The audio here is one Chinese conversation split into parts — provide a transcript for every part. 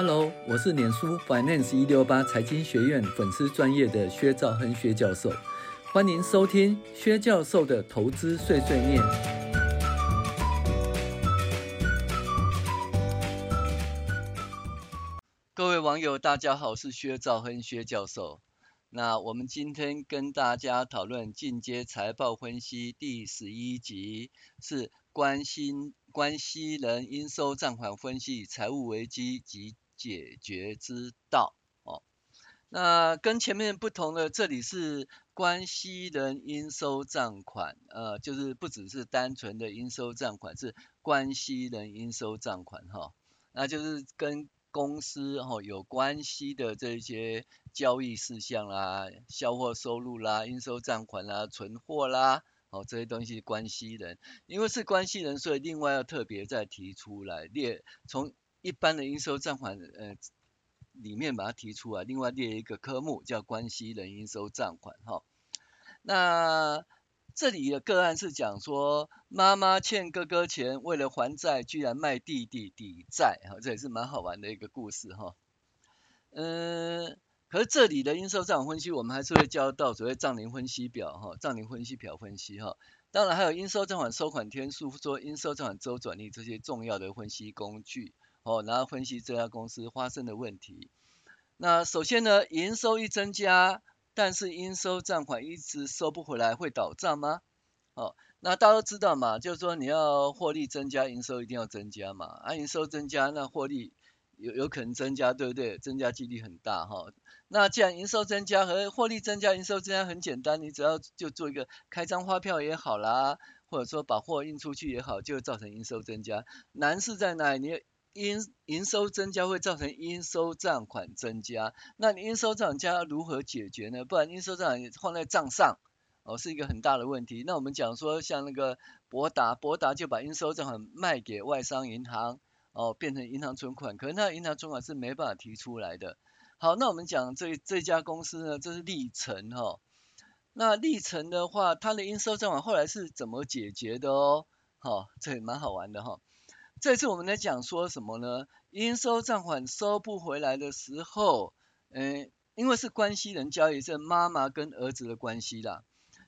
Hello，我是脸书 Finance 一六八财经学院粉丝专业的薛兆亨薛教授，欢迎收听薛教授的投资碎碎念。各位网友，大家好，我是薛兆亨薛教授。那我们今天跟大家讨论进阶财报分析第十一集，是关心关系人应收账款分析财务危机及解决之道哦，那跟前面不同的，这里是关系人应收账款，呃，就是不只是单纯的应收账款，是关系人应收账款哈、那就是跟公司哈、哦、有关系的这些交易事项啦、销货收入啦、应收账款啦、存货啦，哦这些东西关系人，因为是关系人，所以另外要特别再提出来列从。一般的应收账款，呃，里面把它提出来，另外列一个科目叫关系人应收账款，哈。那这里的个案是讲说，妈妈欠哥哥钱，为了还债，居然卖弟弟抵债，哈，这也是蛮好玩的一个故事，哈。嗯，可是这里的应收账款分析，我们还是会教到所谓账龄分析表，哈，账龄分析表分析，哈。当然还有应收账款收款天数，说应收账款周转率这些重要的分析工具。哦，然后分析这家公司发生的问题。那首先呢，营收一增加，但是应收账款一直收不回来，会倒账吗？哦，那大家都知道嘛，就是说你要获利增加，营收一定要增加嘛。啊，营收增加，那获利有有可能增加，对不对？增加几率很大哈、那既然营收增加和获利增加，营收增加很简单，你只要就做一个开张发票也好啦，或者说把货运出去也好，就会造成营收增加。难是在哪里？你应营收增加会造成应收账款增加，那你应收账款加如何解决呢？不然应收账款放在账上，哦，是一个很大的问题。那我们讲说，像那个博达，博达就把应收账款卖给外商银行，哦，变成银行存款，可是那银行存款是没办法提出来的。好，那我们讲这这家公司呢，这是力成哈、哦。那力成的话，它的应收账款后来是怎么解决的哦？好、哦，这也蛮好玩的哈。哦这次我们在讲说什么呢？应收账款收不回来的时候，嗯，因为是关系人交易，是妈妈跟儿子的关系啦。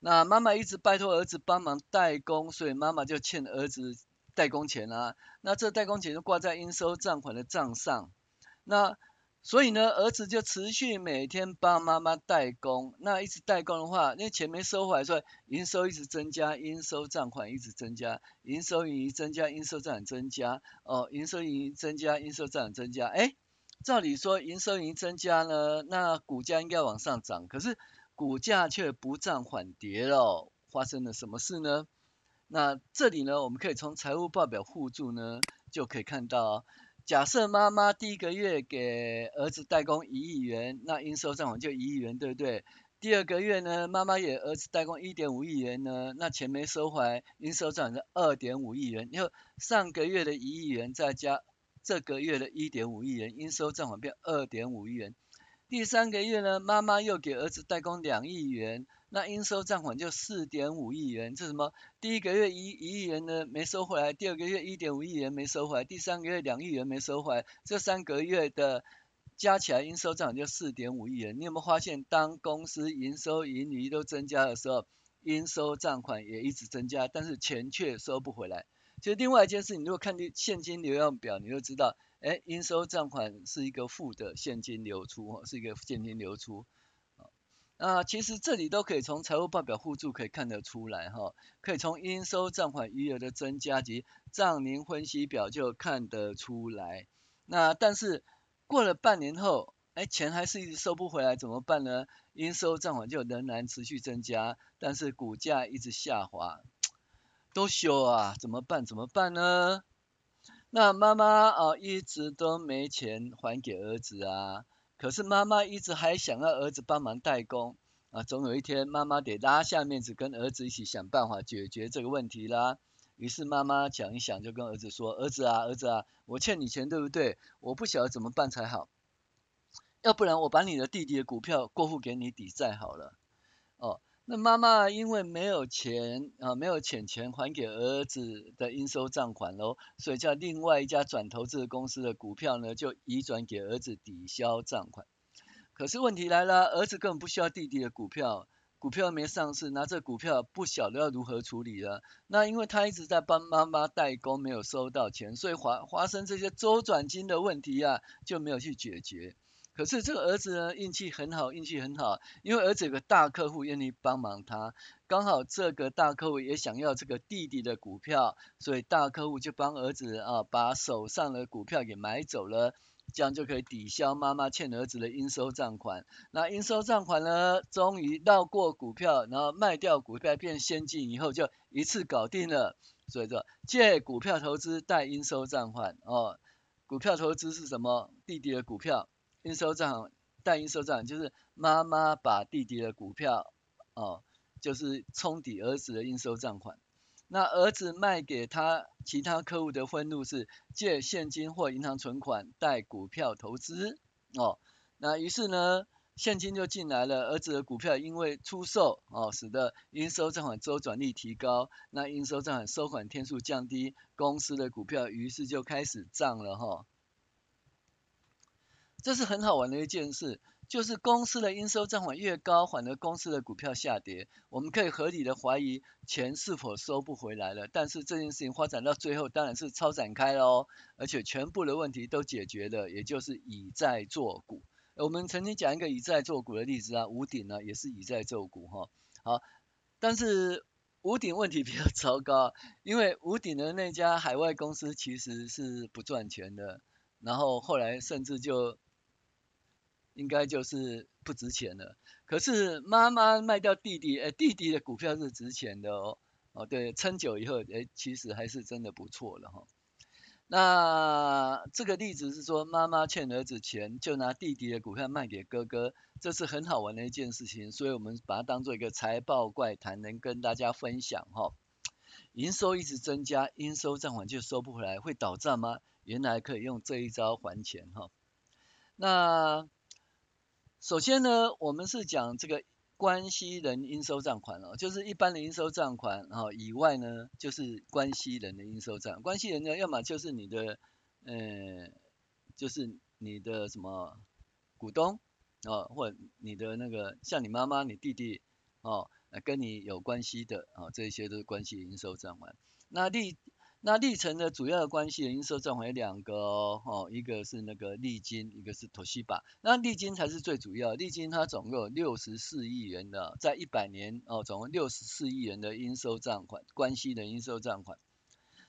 那妈妈一直拜托儿子帮忙代工，所以妈妈就欠儿子代工钱啊。那这代工钱就挂在应收账款的账上。那所以呢，儿子就持续每天帮妈妈代工，那一直代工的话，那钱没收回来，所以营收一直增加，应收账款一直增加，营收盈余增加，应收账款增加，哦，营收盈余增加，应收账款增加，哎，照理说营收盈余增加呢，那股价应该往上涨，可是股价却不涨反跌了，发生了什么事呢？那这里呢，我们可以从财务报表附注呢，就可以看到。假设妈妈第一个月给儿子代工一亿元，那应收账款就一亿元，对不对？第二个月呢，妈妈也儿子代工一点五亿元呢，那钱没收回来，应收账款是二点五亿元。然后上个月的一亿元再加这个月的一点五亿元，应收账款变二点五亿元。第三个月呢，妈妈又给儿子代工两亿元。那应收账款就四点五亿元，这什么？第一个月一一亿元呢没收回来，第二个月一点五亿元没收回来，第三个月两亿元没收回来，这三个月的加起来应收账款就四点五亿元。你有没有发现，当公司营收盈余都增加的时候，应收账款也一直增加，但是钱却收不回来。其实另外一件事，你如果看现金流量表，你就知道，哎，应收账款是一个负的现金流出，是一个现金流出。啊，其实这里都可以从财务报表附注可以看得出来哈，可以从应收账款余额的增加及账龄分析表就看得出来。那但是过了半年后，哎，钱还是一直收不回来，怎么办呢？应收账款就仍然持续增加，但是股价一直下滑，都羞啊，怎么办？怎么办呢？那妈妈啊，一直都没钱还给儿子啊。可是妈妈一直还想要儿子帮忙代工啊，总有一天妈妈得拉下面子跟儿子一起想办法解决这个问题啦。于是妈妈想一想，就跟儿子说：“儿子啊，儿子啊，我欠你钱对不对？我不晓得怎么办才好。要不然我把你的弟弟的股票过户给你抵债好了。”那妈妈因为没有钱啊，没有钱钱还给儿子的应收账款喽，所以叫另外一家转投资公司的股票呢，就移转给儿子抵销账款。可是问题来了，儿子根本不需要弟弟的股票，股票没上市，拿这股票不晓得要如何处理了。那因为他一直在帮妈妈代工，没有收到钱，所以发发生这些周转金的问题啊，就没有去解决。可是这个儿子呢，运气很好，运气很好，因为儿子有个大客户愿意帮忙他，刚好这个大客户也想要这个弟弟的股票，所以大客户就帮儿子啊把手上的股票给买走了，这样就可以抵消妈妈欠儿子的应收账款。那应收账款呢，终于绕过股票，然后卖掉股票变现金以后，就一次搞定了。所以说借股票投资贷应收账款哦，股票投资是什么？弟弟的股票。应收账，贷应收账款就是妈妈把弟弟的股票，哦，就是冲抵儿子的应收账款。那儿子卖给他其他客户的分录是借现金或银行存款贷股票投资，哦，那于是呢，现金就进来了，儿子的股票因为出售，哦，使得应收账款周转率提高，那应收账款收款天数降低，公司的股票于是就开始涨了，哈、哦。这是很好玩的一件事，就是公司的应收账款越高，反而公司的股票下跌。我们可以合理的怀疑钱是否收不回来了。但是这件事情发展到最后，当然是超展开喽，而且全部的问题都解决了，也就是以债作股。我们曾经讲一个以债作股的例子啊，五鼎呢也是以债作股哈。好，但是五鼎问题比较糟糕，因为五鼎的那家海外公司其实是不赚钱的，然后后来甚至就。应该就是不值钱了。可是妈妈卖掉弟弟，哎，弟弟的股票是值钱的哦。哦，对，撑久以后，哎，其实还是真的不错了哈、那这个例子是说，妈妈欠儿子钱，就拿弟弟的股票卖给哥哥，这是很好玩的一件事情。所以我们把它当做一个财报怪谈，能跟大家分享哈、营收一直增加，应收账款就收不回来，会倒账吗？原来可以用这一招还钱哈、那首先呢，我们是讲这个关系人应收账款哦，就是一般的应收账款哈以外呢，就是关系人的应收账。关系人呢，要么就是你的，呃，就是你的什么股东哦，或你的那个像你妈妈、你弟弟哦，跟你有关系的啊，这些都是关系应收账款。那第那历程的主要的关系人应收账款有两个哦，一个是那个利金，一个是 Toshiba。那利金才是最主要，利金它总共有六十四亿元的，在一百年哦，总共六十四亿元的应收账款，关系的应收账款。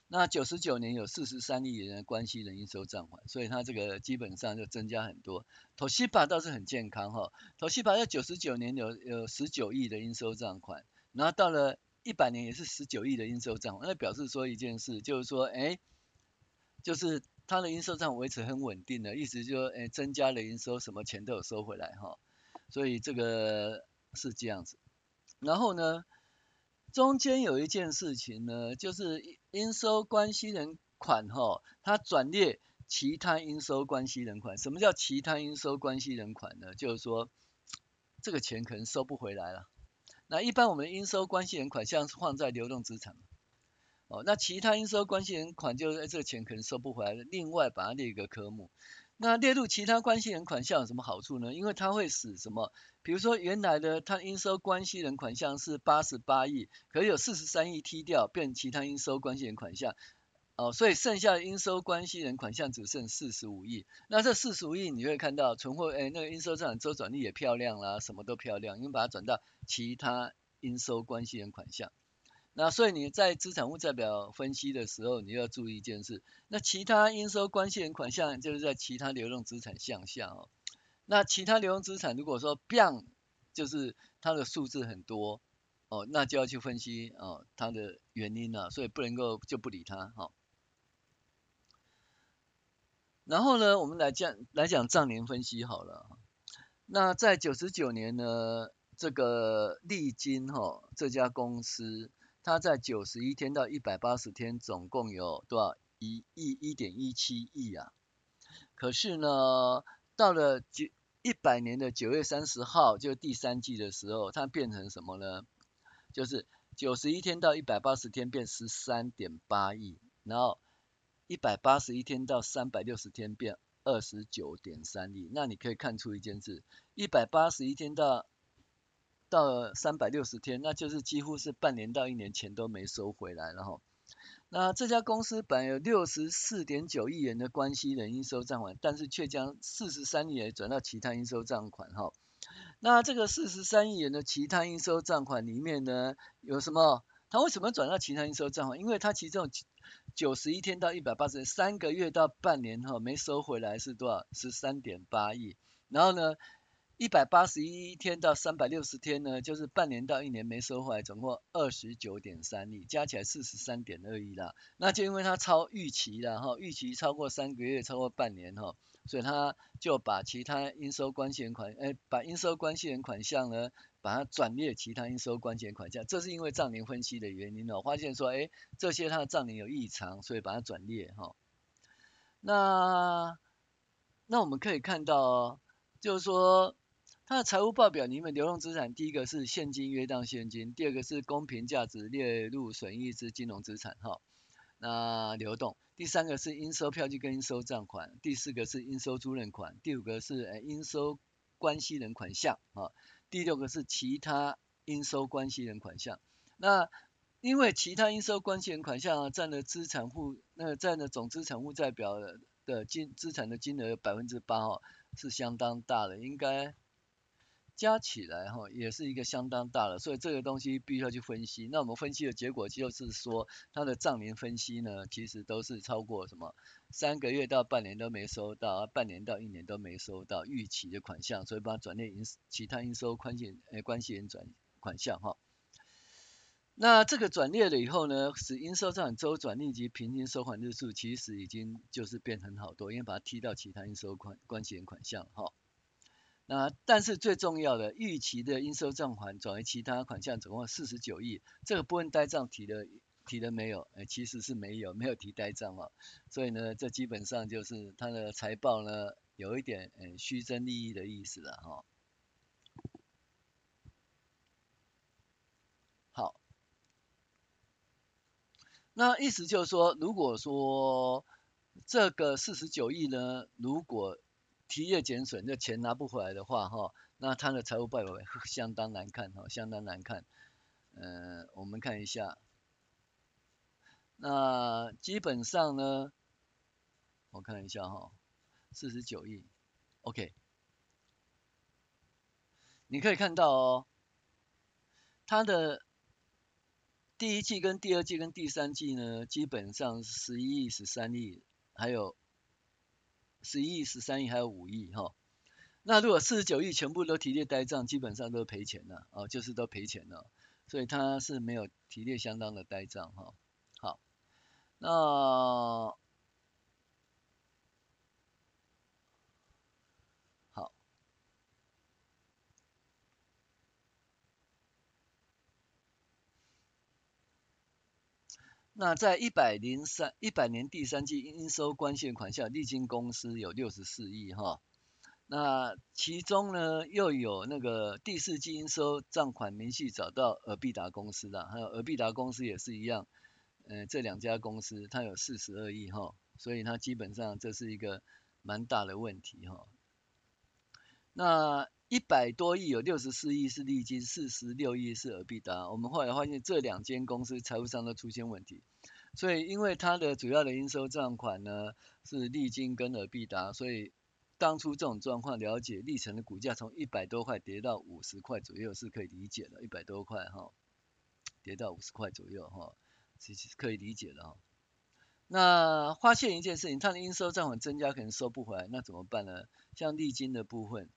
那九十九年有四十三亿元的关系的应收账款，所以它这个基本上就增加很多。Toshiba 倒是很健康哈，Toshiba 在九十九年有有十九亿的应收账款，然后到了。一百年也是十九亿的应收账，那表示说一件事，就是说，哎，就是它的应收账维持很稳定的，意思就是，哎，增加了应收，什么钱都有收回来哈，所以这个是这样子。然后呢，中间有一件事情呢，就是应收关系人款哈，它转列其他应收关系人款。什么叫其他应收关系人款呢？就是说，这个钱可能收不回来了。那一般我们应收关系人款项是放在流动资产，哦，那其他应收关系人款就是这个钱可能收不回来，另外把它列一个科目。那列入其他关系人款项有什么好处呢？因为它会使什么？比如说原来的它应收关系人款项是八十八亿，可有四十三亿踢掉，变其他应收关系人款项。哦，所以剩下应收关系人款项只剩四十五亿。那这四十五亿你会看到存货，哎，那个应收账款周转率也漂亮啦，什么都漂亮，因为把它转到其他应收关系人款项。那所以你在资产负债表分析的时候，你要注意一件事，那其他应收关系人款项就是在其他流动资产项下哦。那其他流动资产如果说 b 就是它的数字很多哦，那就要去分析哦它的原因了，所以不能够就不理它哈。哦然后呢，我们来讲来讲账年分析好了。那在九十九年呢，这个利金哈这家公司，它在九十一天到一百八十天，总共有多少？一亿一点一七亿啊。可是呢，到了九一百年的九月三十号，就第三季的时候，它变成什么呢？就是九十一天到一百八十天变十三点八亿，然后一百八十一天到三百六十天变二十九点三亿。那你可以看出一件事，一百八十一天到到三百六十天，那就是几乎是半年到一年钱都没收回来，然后。那这家公司本有六十四点九亿元的关系人应收账款，但是却将四十三亿元转到其他应收账款哈。那这个四十三亿元的其他应收账款里面呢，有什么？他为什么转到其他应收账款？因为他其中九十一天到一百八十天，三个月到半年哈没收回来是多少？十三点八亿。然后呢？一百八十一天到三百六十天呢，就是半年到一年没收回来，总共二十九点三亿，加起来四十三点二亿啦。那就因为它超预期了哈，预期超过三个月，超过半年哈，所以他就把其他应收关系人款，哎，把应收关系人款项呢，把它转列其他应收关系人款项。这是因为账龄分析的原因哦，发现说，哎，这些它的账龄有异常，所以把它转列哈。那那我们可以看到，就是说。它的财务报表里面，流动资产第一个是现金约当现金，第二个是公平价值列入损益之金融资产哈。那流动，第三个是应收票据跟应收账款，第四个是应收租赁款，第五个是呃应收关系人款项啊，第六个是其他应收关系人款项。那因为其他应收关系人款项占了资产负，那占了总资产负债表的金资产的金额百分之八哦，是相当大的，应该。加起来哈也是一个相当大的，所以这个东西必须要去分析。那我们分析的结果就是说，它的账龄分析呢，其实都是超过什么三个月到半年都没收到，半年到一年都没收到预期的款项，所以把它转列应其他应收关系呃关系人转款项哈。那这个转列了以后呢，使应收账款周转率及平均收款日数其实已经就是变成好多，因为把它踢到其他应收款关系人款项哈。那但是最重要的预期的应收账款转为其他款项总共四十九亿，这个部分呆账提了提了没有？哎，其实是没有，没有提呆账哦。所以呢，这基本上就是它的财报呢有一点嗯虚增利益的意思了哈。好，那意思就是说，如果说这个四十九亿呢，如果企业减损，那钱拿不回来的话，哈，那他的财务报表相当难看，哈，相当难看。呃，我们看一下，那基本上呢，我看一下哈，四十九亿，OK，你可以看到哦，它的第一季跟第二季跟第三季呢，基本上十一亿、十三亿，还有。十一亿、十三亿还有五亿哈，那如果四十九亿全部都提列呆账，基本上都赔钱了哦，就是都赔钱了，所以它是没有提列相当的呆账哈。好，那那在一百零三一百年第三季应收关系款项，历经公司有六十四亿哈，那其中呢又有那个第四季应收账款明细找到尔必达公司的，还有尔必达公司也是一样，呃这两家公司它有四十二亿哈，所以它基本上这是一个蛮大的问题哈。那一百多亿有六十四亿是利金，四十六亿是尔必达。我们后来发现这两间公司财务上都出现问题，所以因为它的主要的应收账款呢是利金跟尔必达，所以当初这种状况，了解力成的股价从一百多块跌到五十块左右是可以理解的，一百多块哈，跌到五十块左右哈，其实可以理解的哈。那发现一件事情，它的应收账款增加可能收不回来，那怎么办呢？像利金的部分。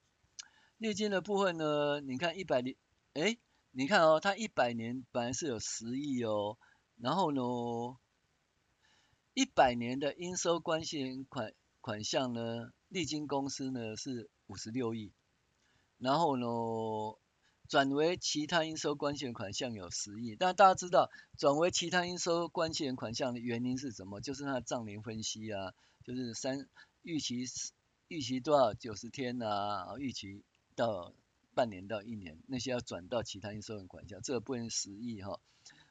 利金的部分呢？你看一百年，哎，你看哦，它一百年本来是有十亿哦，然后呢，一百年的应收关系人款款项呢，利金公司呢是五十六亿，然后呢，转为其他应收关系人款项有十亿，但大家知道转为其他应收关系人款项的原因是什么？就是它的账龄分析啊，就是三预期预期多少九十天啊，预期。到半年到一年，那些要转到其他应收款项，这个不能十亿哈。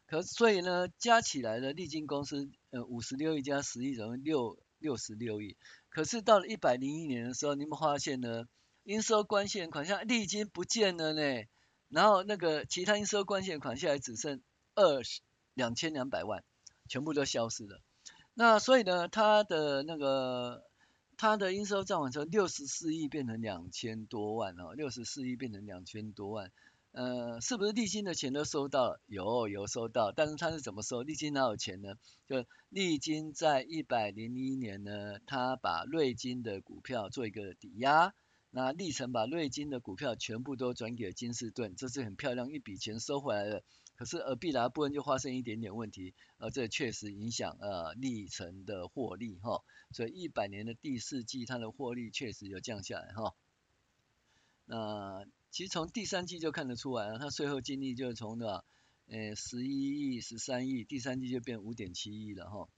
可所以呢，加起来的利金公司，呃，五十六亿加十亿等于六六十六亿。可是到了一百零一年的时候，你们发现呢，应收关系款项利金不见了呢，然后那个其他应收关系款项还只剩二十两千两百万，全部都消失了。那所以呢，它的那个它的应收账款从六十四亿变成两千多万哦，六十四亿变成两千多万。呃，是不是利金的钱都收到了？有，有收到，但是他是怎么收？利金哪有钱呢？就利金在一百零一年呢，他把瑞金的股票做一个抵押，那力成把瑞金的股票全部都转给金士顿，这是很漂亮一笔钱收回来了。可是呃必达部分就发生一点点问题，呃，这确实影响呃历程的获利哈，所以一百年的第四季它的获利确实有降下来哈。那其实从第三季就看得出来了，它税后净利就是从的呃十一亿、十三亿，第三季就变五点七亿了哈。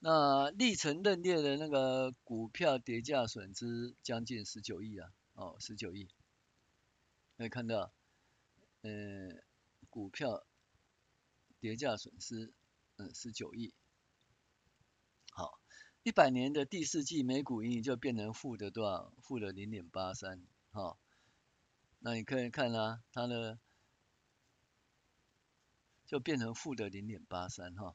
那历程认列的那个股票跌价损失将近十九亿啊，哦十九亿，可以看到，呃股票跌价损失嗯十九亿，好，一百年的第四季每股盈余就变成负的多少？负的零点八三，哈。那你可以看啊，它的就变成负的零点八三哈。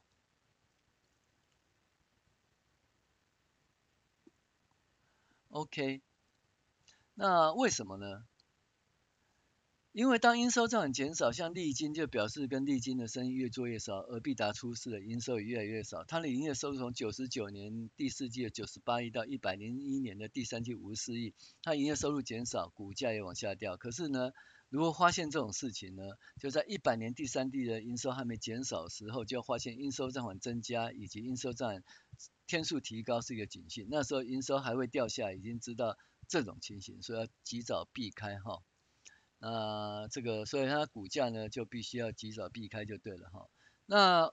OK，那为什么呢？因为当应收账款减少，像利金就表示跟利金的生意越做越少，而必达出事的营收也越来越少。它的营业收入从九十九年第四季的九十八亿到一百零一年的第三季五十四亿，它营业收入减少，股价也往下掉。可是呢，如果发现这种事情呢，就在一百年第三季的营收还没减少的时候，就要发现应收账款增加以及应收账天数提高是一个警讯。那时候营收还会掉下，已经知道这种情形，所以要及早避开哈。那这个，所以它股价呢就必须要及早避开就对了哈。那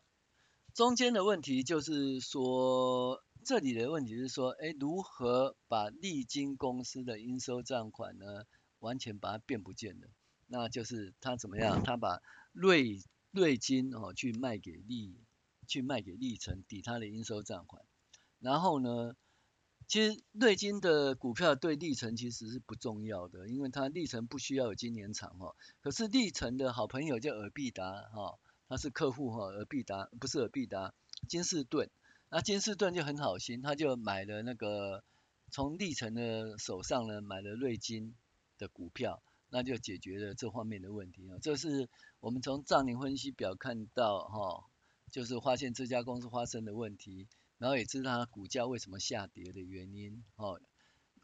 中间的问题就是说，这里的问题是说，哎，如何把利金公司的应收账款呢，完全把它变不见了？那就是他怎么样？他把瑞瑞金哦去卖给利，去卖给利成抵他的应收账款，然后呢？其实瑞金的股票对力成其实是不重要的，因为它力成不需要有今年厂哈。可是力成的好朋友叫尔必达哈，他是客户哈，尔必达不是尔必达，金士顿。那金士顿就很好心，他就买了那个从力成的手上呢买了瑞金的股票，那就解决了这方面的问题啊。这是我们从账龄分析表看到哈，就是发现这家公司发生的问题。然后也知道它股价为什么下跌的原因，哦，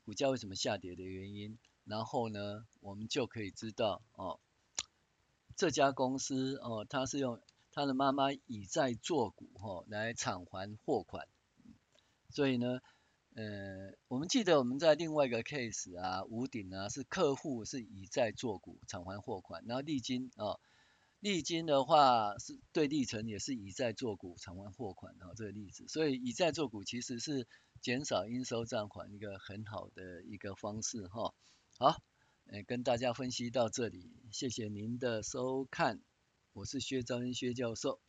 股价为什么下跌的原因，然后呢，我们就可以知道，哦，这家公司，哦，它是用它的妈妈以债作股，哦，来偿还货款，所以呢，呃，我们记得我们在另外一个 case 啊，五鼎啊，是客户是以债作股偿还货款，然后利金，哦。利金的话是对力成也是以债做股偿还货款哈，这个例子，所以以债做股其实是减少应收账款一个很好的一个方式哈。好，呃，跟大家分析到这里，谢谢您的收看，我是薛兆英薛教授。